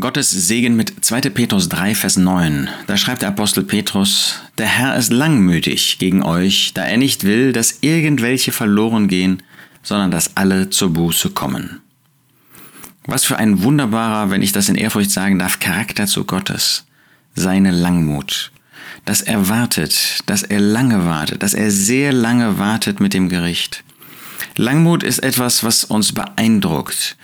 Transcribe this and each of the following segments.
Gottes Segen mit 2. Petrus 3, Vers 9. Da schreibt der Apostel Petrus, der Herr ist langmütig gegen euch, da er nicht will, dass irgendwelche verloren gehen, sondern dass alle zur Buße kommen. Was für ein wunderbarer, wenn ich das in Ehrfurcht sagen darf, Charakter zu Gottes. Seine Langmut. Dass er wartet, dass er lange wartet, dass er sehr lange wartet mit dem Gericht. Langmut ist etwas, was uns beeindruckt.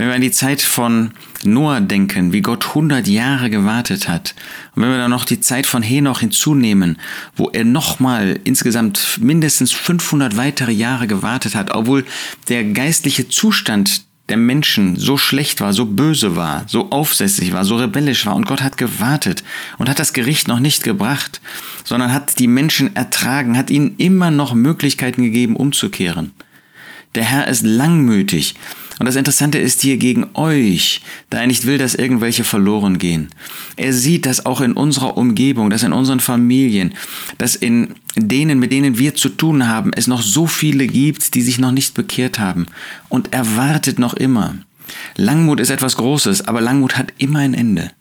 Wenn wir an die Zeit von Noah denken, wie Gott 100 Jahre gewartet hat, und wenn wir dann noch die Zeit von Henoch hinzunehmen, wo er nochmal insgesamt mindestens 500 weitere Jahre gewartet hat, obwohl der geistliche Zustand der Menschen so schlecht war, so böse war, so aufsässig war, so rebellisch war und Gott hat gewartet und hat das Gericht noch nicht gebracht, sondern hat die Menschen ertragen, hat ihnen immer noch Möglichkeiten gegeben, umzukehren. Der Herr ist langmütig. Und das Interessante ist hier gegen euch, da er nicht will, dass irgendwelche verloren gehen. Er sieht, dass auch in unserer Umgebung, dass in unseren Familien, dass in denen, mit denen wir zu tun haben, es noch so viele gibt, die sich noch nicht bekehrt haben. Und er wartet noch immer. Langmut ist etwas Großes, aber Langmut hat immer ein Ende.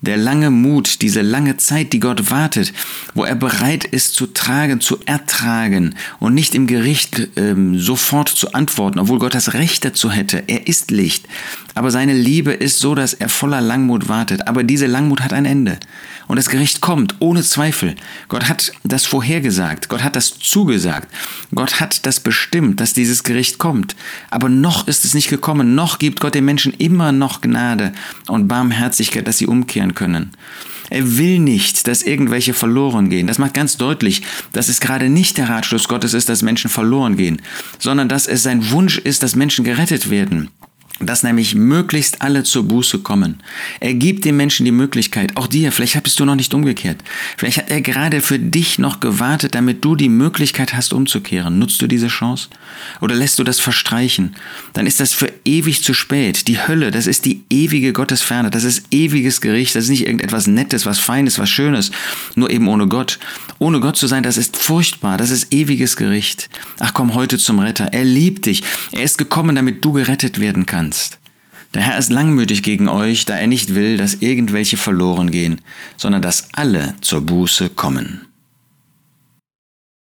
Der lange Mut, diese lange Zeit, die Gott wartet, wo er bereit ist zu tragen, zu ertragen und nicht im Gericht ähm, sofort zu antworten, obwohl Gott das Recht dazu hätte. Er ist Licht. Aber seine Liebe ist so, dass er voller Langmut wartet. Aber diese Langmut hat ein Ende. Und das Gericht kommt, ohne Zweifel. Gott hat das vorhergesagt. Gott hat das zugesagt. Gott hat das bestimmt, dass dieses Gericht kommt. Aber noch ist es nicht gekommen. Noch gibt Gott den Menschen immer noch Gnade und Barmherzigkeit, dass sie umkehren können. Er will nicht, dass irgendwelche verloren gehen. Das macht ganz deutlich, dass es gerade nicht der Ratschluss Gottes ist, dass Menschen verloren gehen, sondern dass es sein Wunsch ist, dass Menschen gerettet werden dass nämlich möglichst alle zur Buße kommen. Er gibt den Menschen die Möglichkeit, auch dir, vielleicht bist du noch nicht umgekehrt. Vielleicht hat er gerade für dich noch gewartet, damit du die Möglichkeit hast, umzukehren. Nutzt du diese Chance? Oder lässt du das verstreichen? Dann ist das für ewig zu spät. Die Hölle, das ist die ewige Gottesferne. Das ist ewiges Gericht. Das ist nicht irgendetwas Nettes, was Feines, was Schönes. Nur eben ohne Gott. Ohne Gott zu sein, das ist furchtbar. Das ist ewiges Gericht. Ach komm heute zum Retter. Er liebt dich. Er ist gekommen, damit du gerettet werden kannst kannst. Der Herr ist langmütig gegen euch, da er nicht will, dass irgendwelche verloren gehen, sondern dass alle zur Buße kommen.